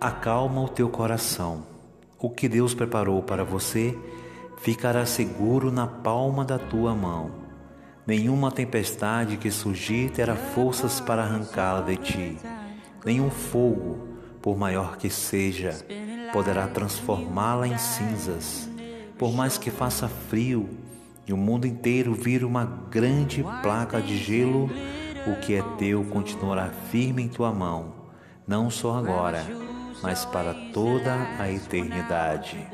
Acalma o teu coração. O que Deus preparou para você ficará seguro na palma da tua mão. Nenhuma tempestade que surgir terá forças para arrancá-la de ti. Nenhum fogo, por maior que seja, poderá transformá-la em cinzas. Por mais que faça frio e o mundo inteiro vire uma grande placa de gelo, o que é teu continuará firme em tua mão, não só agora mas para toda a eternidade.